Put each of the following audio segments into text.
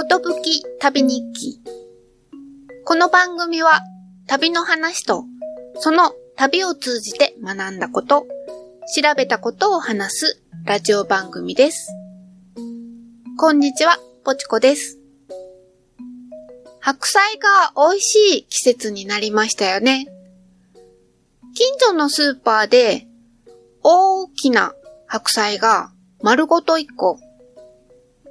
ことぶき旅日記。この番組は旅の話とその旅を通じて学んだこと、調べたことを話すラジオ番組です。こんにちは、ぽちこです。白菜が美味しい季節になりましたよね。近所のスーパーで大きな白菜が丸ごと1個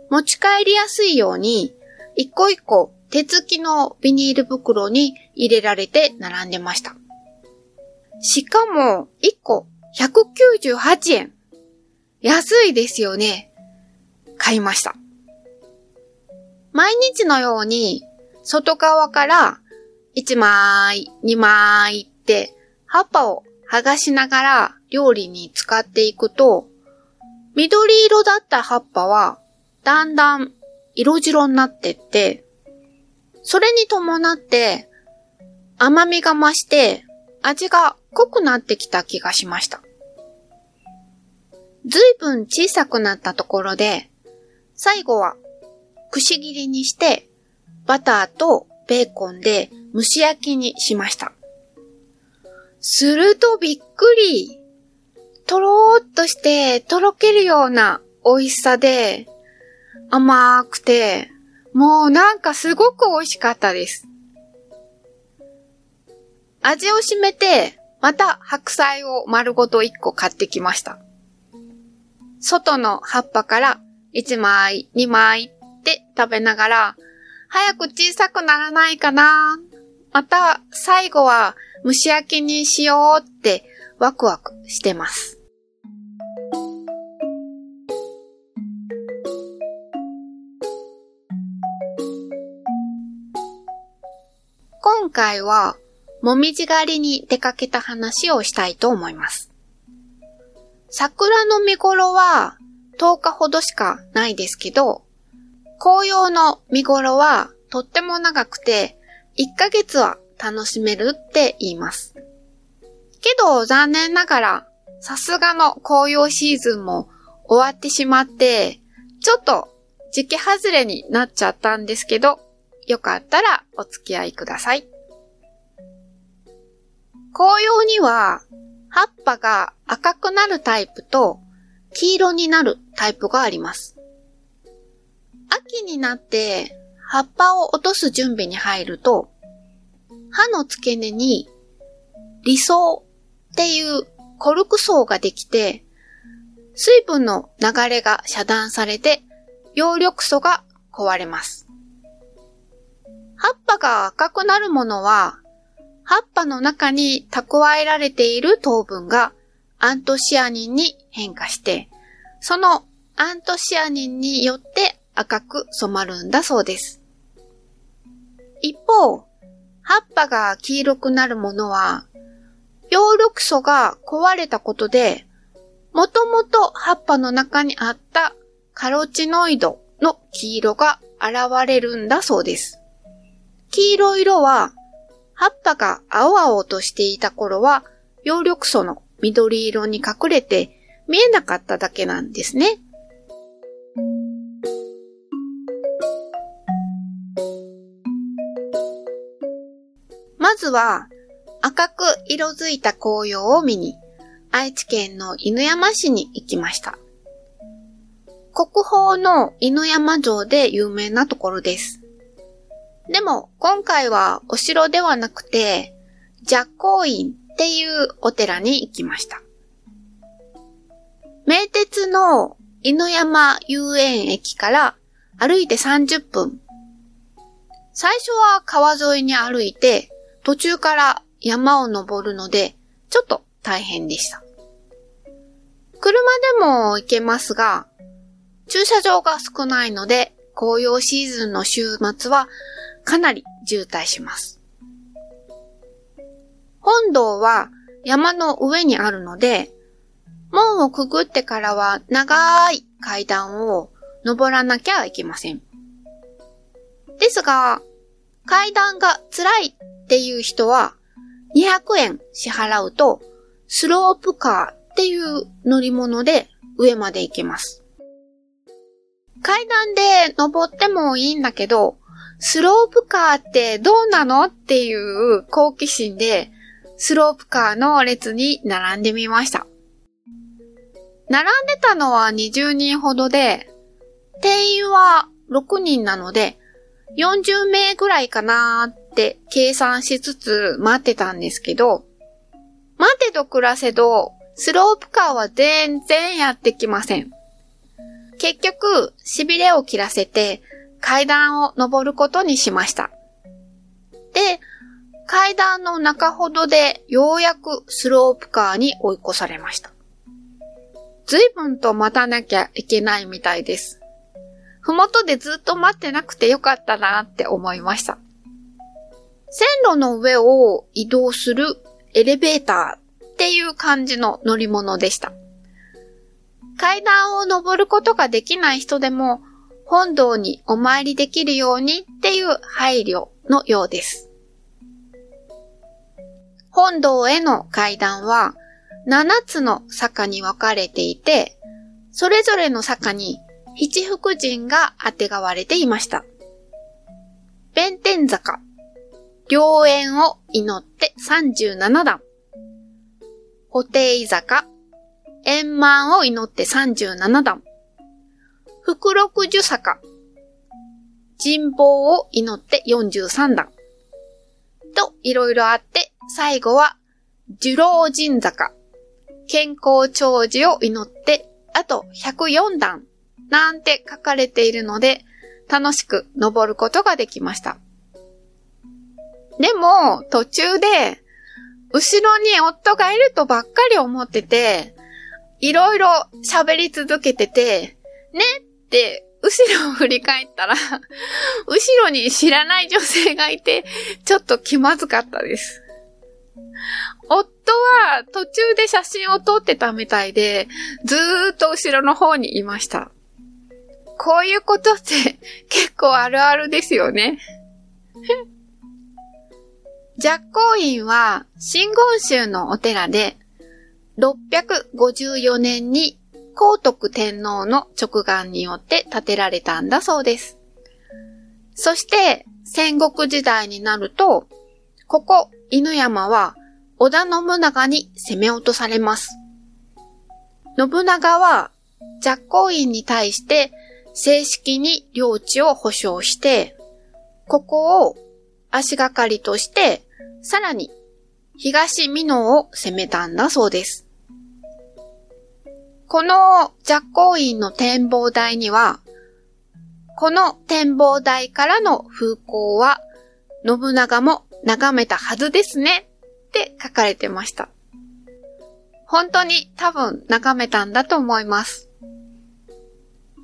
持ち帰りやすいように、一個一個手付きのビニール袋に入れられて並んでました。しかも、一個198円。安いですよね。買いました。毎日のように、外側から1枚、2枚って葉っぱを剥がしながら料理に使っていくと、緑色だった葉っぱはだんだん色白になってって、それに伴って甘みが増して味が濃くなってきた気がしました。ずいぶん小さくなったところで、最後はくし切りにしてバターとベーコンで蒸し焼きにしました。するとびっくりとろーっとしてとろけるような美味しさで、甘くて、もうなんかすごく美味しかったです。味を占めて、また白菜を丸ごと1個買ってきました。外の葉っぱから1枚、2枚って食べながら、早く小さくならないかなまた最後は蒸し焼きにしようってワクワクしてます。今回は、もみじ狩りに出かけた話をしたいと思います。桜の見頃は10日ほどしかないですけど、紅葉の見頃はとっても長くて、1ヶ月は楽しめるって言います。けど残念ながら、さすがの紅葉シーズンも終わってしまって、ちょっと時期外れになっちゃったんですけど、よかったらお付き合いください。紅葉には葉っぱが赤くなるタイプと黄色になるタイプがあります。秋になって葉っぱを落とす準備に入ると葉の付け根に理想っていうコルク層ができて水分の流れが遮断されて葉緑素が壊れます。が赤くなるものは、葉っぱの中に蓄えられている糖分がアントシアニンに変化して、そのアントシアニンによって赤く染まるんだそうです。一方、葉っぱが黄色くなるものは、葉緑素が壊れたことで、もともと葉っぱの中にあったカロチノイドの黄色が現れるんだそうです。黄色い色は、葉っぱが青々としていた頃は、葉緑素の緑色に隠れて見えなかっただけなんですね。まずは、赤く色づいた紅葉を見に、愛知県の犬山市に行きました。国宝の犬山城で有名なところです。でも、今回はお城ではなくて、寂光院っていうお寺に行きました。名鉄の犬山遊園駅から歩いて30分。最初は川沿いに歩いて、途中から山を登るので、ちょっと大変でした。車でも行けますが、駐車場が少ないので、紅葉シーズンの週末はかなり渋滞します。本堂は山の上にあるので、門をくぐってからは長い階段を登らなきゃいけません。ですが、階段が辛いっていう人は200円支払うとスロープカーっていう乗り物で上まで行けます。階段で登ってもいいんだけど、スロープカーってどうなのっていう好奇心で、スロープカーの列に並んでみました。並んでたのは20人ほどで、定員は6人なので、40名ぐらいかなーって計算しつつ待ってたんですけど、待てと暮らせど、スロープカーは全然やってきません。結局、痺れを切らせて階段を登ることにしました。で、階段の中ほどでようやくスロープカーに追い越されました。随分と待たなきゃいけないみたいです。ふもとでずっと待ってなくてよかったなって思いました。線路の上を移動するエレベーターっていう感じの乗り物でした。階段を登ることができない人でも本堂にお参りできるようにっていう配慮のようです。本堂への階段は7つの坂に分かれていて、それぞれの坂に七福神が当てがわれていました。弁天坂、良縁を祈って37段。布袋坂、円満を祈って37段。福六十坂、人望を祈って43段。と、いろいろあって、最後は、寿老人坂、健康長寿を祈って、あと104段なんて書かれているので、楽しく登ることができました。でも、途中で、後ろに夫がいるとばっかり思ってて、いろいろ喋り続けてて、ね、後ろを振り返ったら、後ろに知らない女性がいて、ちょっと気まずかったです。夫は途中で写真を撮ってたみたいで、ずーっと後ろの方にいました。こういうことって結構あるあるですよね。寂光院は真言宗のお寺で、654年に皇徳天皇の直眼によって建てられたんだそうです。そして戦国時代になると、ここ犬山は織田信長に攻め落とされます。信長は寂光院に対して正式に領地を保証して、ここを足がかりとして、さらに東美濃を攻めたんだそうです。この寂光院の展望台には、この展望台からの風光は、信長も眺めたはずですねって書かれてました。本当に多分眺めたんだと思います。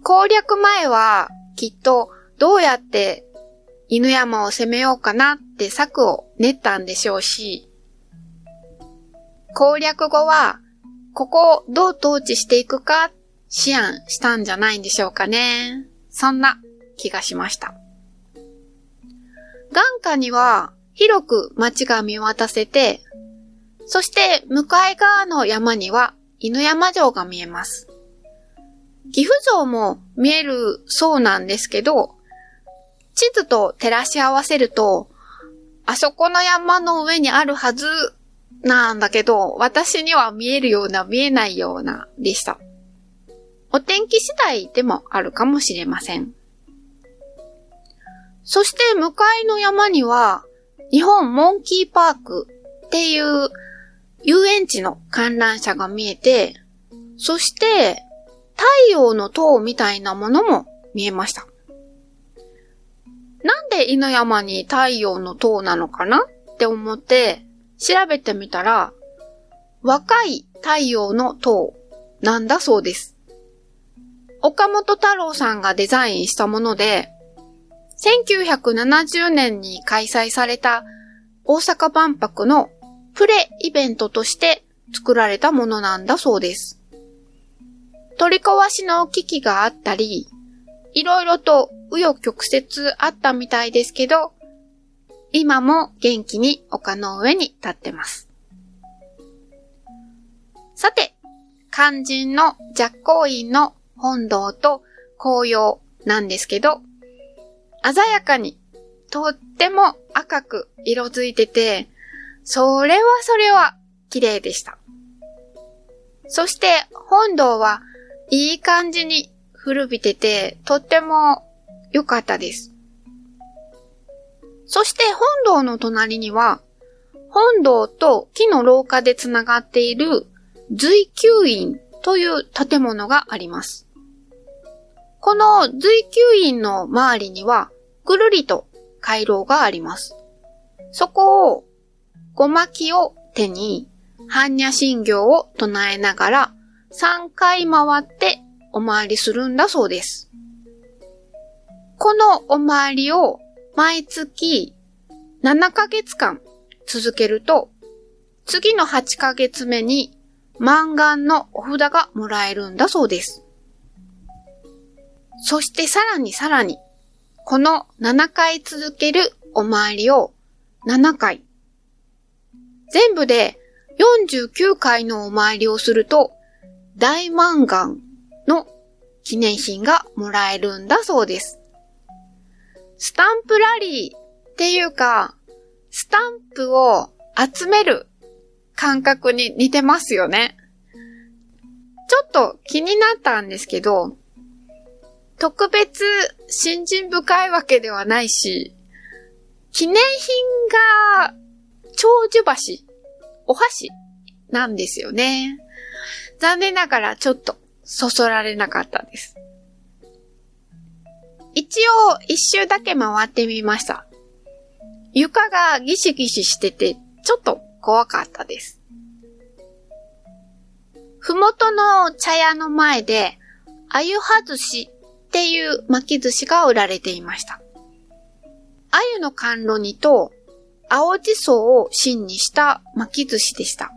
攻略前はきっとどうやって犬山を攻めようかなって策を練ったんでしょうし、攻略後はここをどう統治していくか思案したんじゃないんでしょうかね。そんな気がしました。眼下には広く街が見渡せて、そして向かい側の山には犬山城が見えます。岐阜城も見えるそうなんですけど、地図と照らし合わせると、あそこの山の上にあるはずなんだけど、私には見えるような見えないようなでした。お天気次第でもあるかもしれません。そして向かいの山には、日本モンキーパークっていう遊園地の観覧車が見えて、そして太陽の塔みたいなものも見えました。なんで犬山に太陽の塔なのかなって思って調べてみたら、若い太陽の塔なんだそうです。岡本太郎さんがデザインしたもので、1970年に開催された大阪万博のプレイベントとして作られたものなんだそうです。取り壊しの危機があったり、いろいろと紆余曲折あったみたいですけど、今も元気に丘の上に立ってます。さて、肝心の寂光院の本堂と紅葉なんですけど、鮮やかにとっても赤く色づいてて、それはそれは綺麗でした。そして本堂はいい感じに古びてて、とっても良かったです。そして本堂の隣には、本堂と木の廊下でつながっている随宮院という建物があります。この随宮院の周りには、ぐるりと回廊があります。そこを、ごまきを手に、般若心経を唱えながら、3回回ってお参りするんだそうです。このお参りを毎月7ヶ月間続けると、次の8ヶ月目に満願のお札がもらえるんだそうです。そしてさらにさらに、この7回続けるお参りを7回。全部で49回のお参りをすると、大満願の記念品がもらえるんだそうです。スタンプラリーっていうか、スタンプを集める感覚に似てますよね。ちょっと気になったんですけど、特別信心深いわけではないし、記念品が長寿箸、お箸なんですよね。残念ながらちょっとそそられなかったです。一応一周だけ回ってみました。床がギシギシしてて、ちょっと怖かったです。ふもとの茶屋の前で、あゆは寿司っていう巻き寿司が売られていました。あゆの甘露煮と青じそを芯にした巻き寿司でした。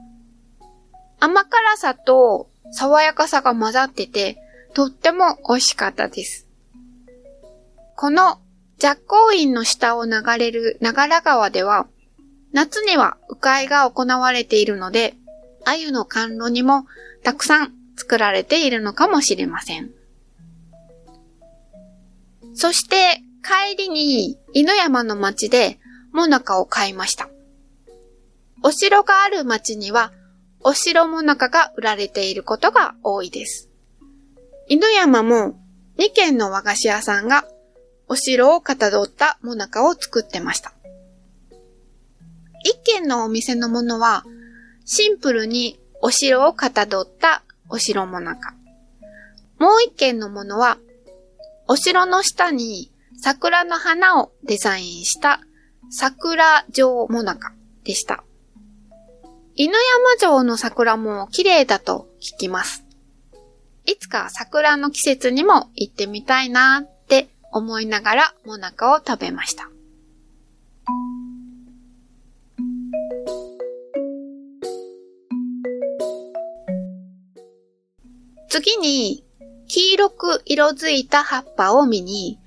甘辛さと爽やかさが混ざってて、とっても美味しかったです。この若光院の下を流れる長良川では、夏には迂回が行われているので、鮎の甘露にもたくさん作られているのかもしれません。そして帰りに犬山の町でもなかを買いました。お城がある町にはお城もなかが売られていることが多いです。犬山も2軒の和菓子屋さんがお城をかたどったもなかを作ってました。1軒のお店のものはシンプルにお城をかたどったお城もなか。もう1軒のものはお城の下に桜の花をデザインした桜城もなかでした。犬山城の桜も綺麗だと聞きます。いつか桜の季節にも行ってみたいな思いながらもなかを食べました。次に、黄色く色づいた葉っぱを見に、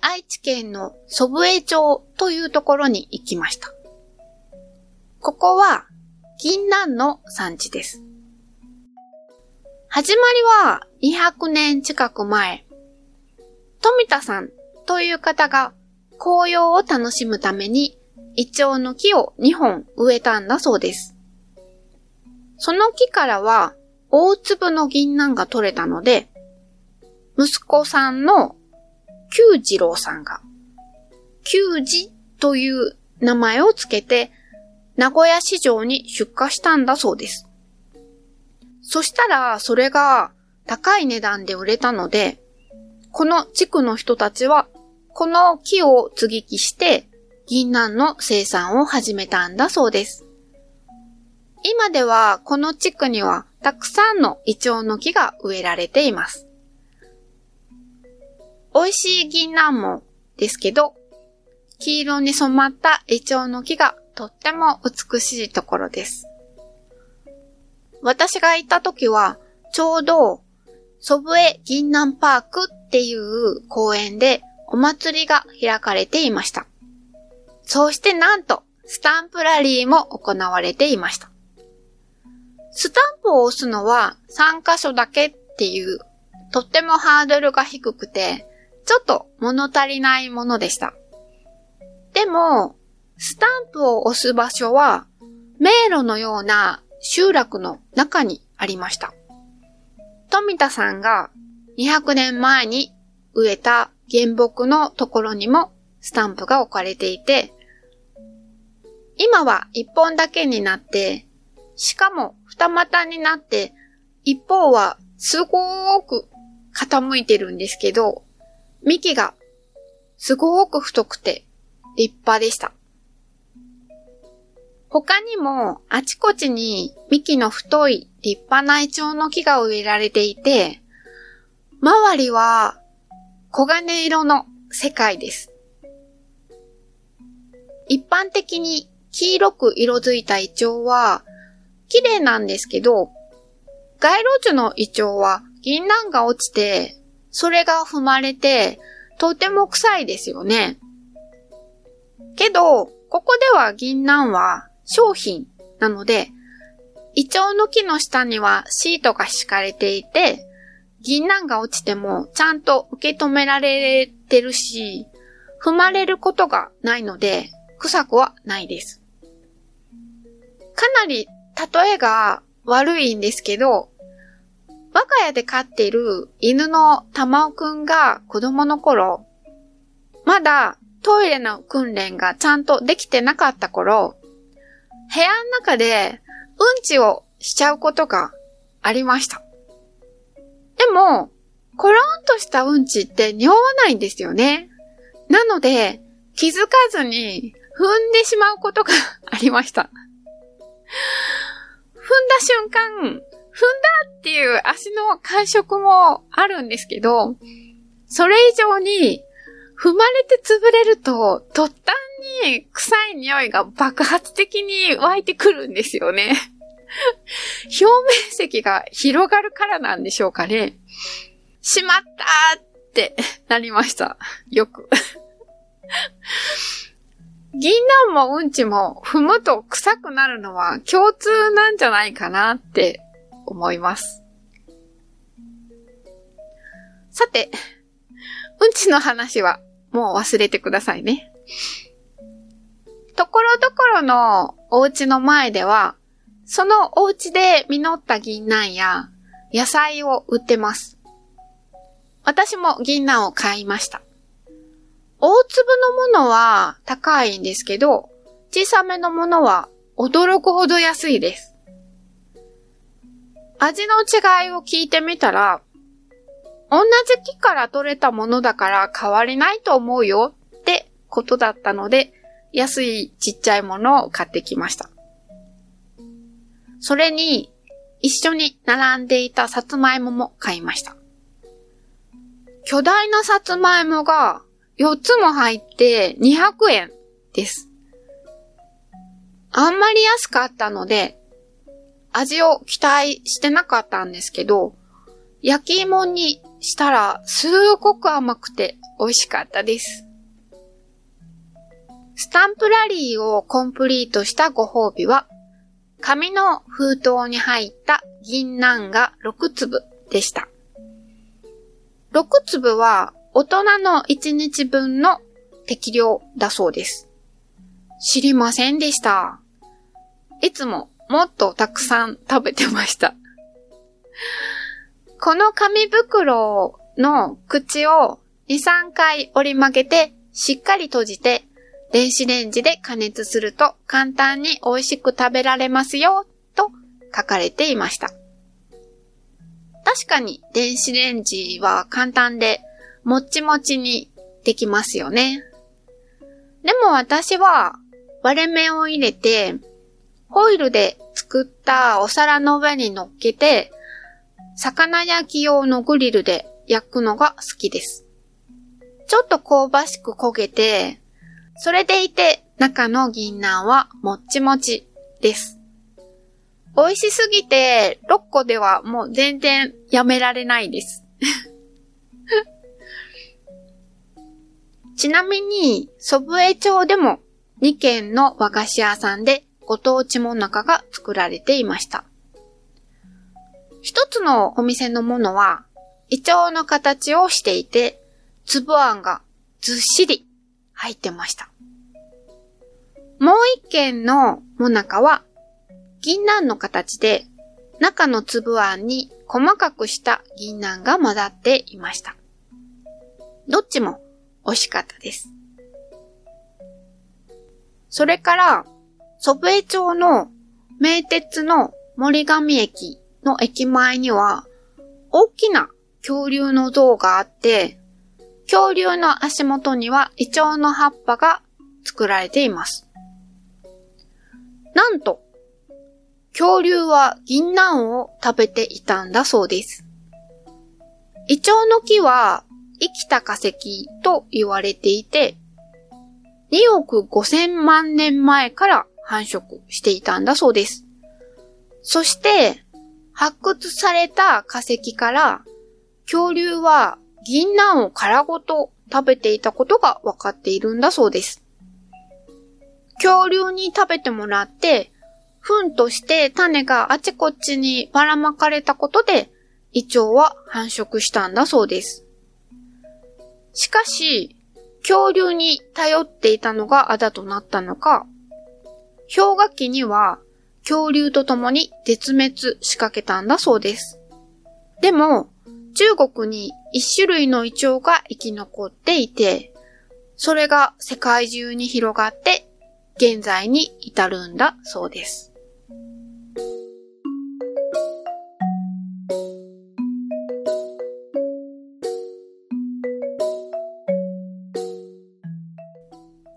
愛知県の祖父江町というところに行きました。ここは銀杏の産地です。始まりは200年近く前、富田さんという方が紅葉を楽しむためにイチョウの木を2本植えたんだそうです。その木からは大粒の銀杏が取れたので、息子さんの久次郎さんが、久次という名前をつけて名古屋市場に出荷したんだそうです。そしたら、それが高い値段で売れたので、この地区の人たちは、この木を継ぎ木して、銀杏の生産を始めたんだそうです。今では、この地区には、たくさんのイチョウの木が植えられています。美味しい銀杏もですけど、黄色に染まったイチョウの木がとっても美しいところです。私が行った時は、ちょうど、祖父江銀南パークっていう公園でお祭りが開かれていました。そしてなんと、スタンプラリーも行われていました。スタンプを押すのは3箇所だけっていう、とってもハードルが低くて、ちょっと物足りないものでした。でも、スタンプを押す場所は、迷路のような集落の中にありました。富田さんが200年前に植えた原木のところにもスタンプが置かれていて、今は一本だけになって、しかも二股になって、一方はすごーく傾いてるんですけど、幹がすごーく太くて立派でした。他にもあちこちに幹の太い立派なイチョウの木が植えられていて、周りは黄金色の世界です。一般的に黄色く色づいたイチョウは綺麗なんですけど、街路樹のイチョウは銀杏が落ちて、それが踏まれて、とても臭いですよね。けど、ここでは銀杏は商品なので、イチョウの木の下にはシートが敷かれていて、銀杏が落ちてもちゃんと受け止められてるし、踏まれることがないので、臭くはないです。かなり例えが悪いんですけど、我が家で飼っている犬の玉尾くんが子供の頃、まだトイレの訓練がちゃんとできてなかった頃、部屋の中でうんちをしちゃうことがありました。でも、コロンとしたうんちって匂わないんですよね。なので、気づかずに踏んでしまうことがありました。踏んだ瞬間、踏んだっていう足の感触もあるんですけど、それ以上に踏まれて潰れると、途端に臭い匂いが爆発的に湧いてくるんですよね。表面積が広がるからなんでしょうかね。しまったってなりました。よく。銀杏もうんちも踏むと臭くなるのは共通なんじゃないかなって思います。さて、うんちの話はもう忘れてくださいね。ところどころのお家の前では、そのお家で実った銀杏や野菜を売ってます。私も銀杏を買いました。大粒のものは高いんですけど、小さめのものは驚くほど安いです。味の違いを聞いてみたら、同じ木から取れたものだから変わりないと思うよってことだったので、安いちっちゃいものを買ってきました。それに、一緒に並んでいたさつまいもも買いました。巨大なさつまいもが4つも入って200円です。あんまり安かったので、味を期待してなかったんですけど、焼き芋にしたらすごく甘くて美味しかったです。スタンプラリーをコンプリートしたご褒美は、紙の封筒に入った銀杏が6粒でした。6粒は大人の1日分の適量だそうです。知りませんでした。いつももっとたくさん食べてました。この紙袋の口を2、3回折り曲げてしっかり閉じて電子レンジで加熱すると簡単に美味しく食べられますよ、と書かれていました。確かに電子レンジは簡単でもっちもちにできますよね。でも私は割れ目を入れてホイルで作ったお皿の上に乗っけて魚焼き用のグリルで焼くのが好きです。ちょっと香ばしく焦げてそれでいて中の銀杏はもっちもちです。美味しすぎて6個ではもう全然やめられないです。ちなみに、祖父江町でも2軒の和菓子屋さんでご当地もなかが作られていました。一つのお店のものは、イチョウの形をしていて、粒あんがずっしり入ってました。もう一軒のもなかは銀杏の形で中の粒あんに細かくした銀杏が混ざっていました。どっちも美味しかったです。それから、祖父江町の名鉄の森上駅の駅前には、大きな恐竜の像があって、恐竜の足元にはイチョウの葉っぱが作られています。なんと、恐竜は銀杏を食べていたんだそうです。イチョウの木は生きた化石と言われていて、2億5千万年前から繁殖していたんだそうです。そして、発掘された化石から恐竜は銀杏を殻ごと食べていたことが分かっているんだそうです。恐竜に食べてもらって、糞として種があちこちにばらまかれたことで、イチョウは繁殖したんだそうです。しかし、恐竜に頼っていたのがあだとなったのか、氷河期には恐竜と共に絶滅しかけたんだそうです。でも、中国に一種類のイチョウが生き残っていて、それが世界中に広がって現在に至るんだそうです。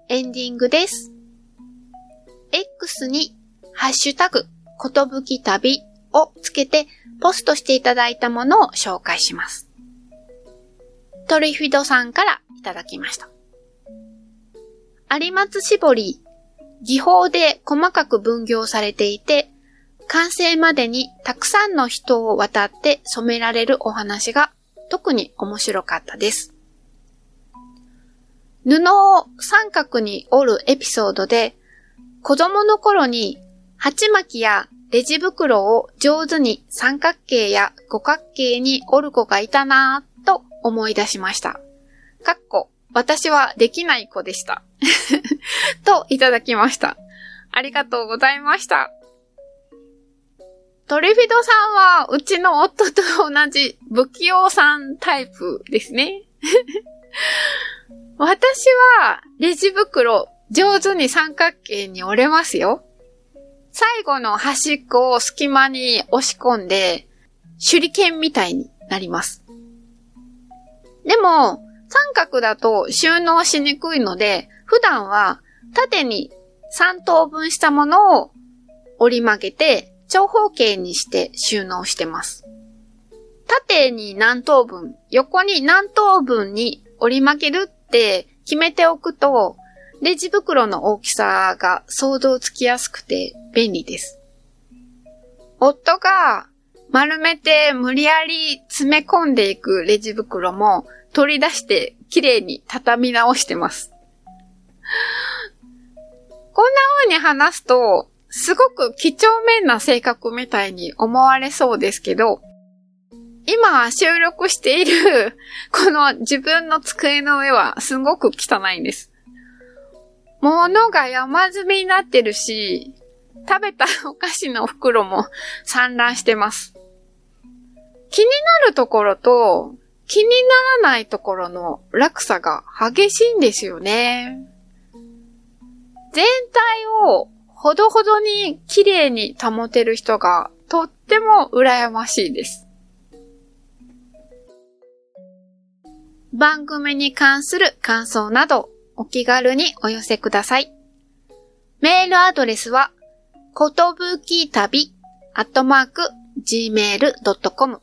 エンディングです。X にハッシュタグ、ことぶき旅をつけてポストしていただいたものを紹介します。トリフィドさんからいただきました。有松絞り、技法で細かく分業されていて、完成までにたくさんの人を渡って染められるお話が特に面白かったです。布を三角に折るエピソードで、子供の頃に鉢巻きやレジ袋を上手に三角形や五角形に折る子がいたなぁと思い出しました。かっこ、私はできない子でした。といただきました。ありがとうございました。トリフィドさんは、うちの夫と同じ不器用さんタイプですね。私は、レジ袋、上手に三角形に折れますよ。最後の端っこを隙間に押し込んで、手裏剣みたいになります。でも、三角だと収納しにくいので、普段は縦に3等分したものを折り曲げて長方形にして収納してます。縦に何等分、横に何等分に折り曲げるって決めておくと、レジ袋の大きさが想像つきやすくて便利です。夫が丸めて無理やり詰め込んでいくレジ袋も取り出して綺麗に畳み直してます。こんな風に話すと、すごく几帳面な性格みたいに思われそうですけど、今収録しているこの自分の机の上はすごく汚いんです。物が山積みになってるし、食べたお菓子の袋も散乱してます。気になるところと気にならないところの落差が激しいんですよね。全体をほどほどに綺麗に保てる人がとっても羨ましいです。番組に関する感想などお気軽にお寄せください。メールアドレスは、ことぶき旅、アットマーク、gmail.com。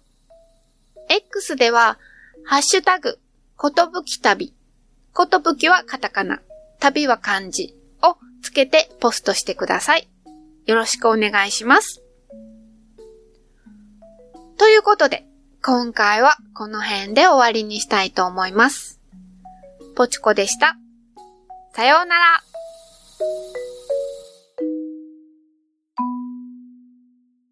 X では、ハッシュタグ、ことぶき旅。ことぶきはカタカナ、旅は漢字つけてポストしてください。よろしくお願いします。ということで、今回はこの辺で終わりにしたいと思います。ポチコでした。さようなら。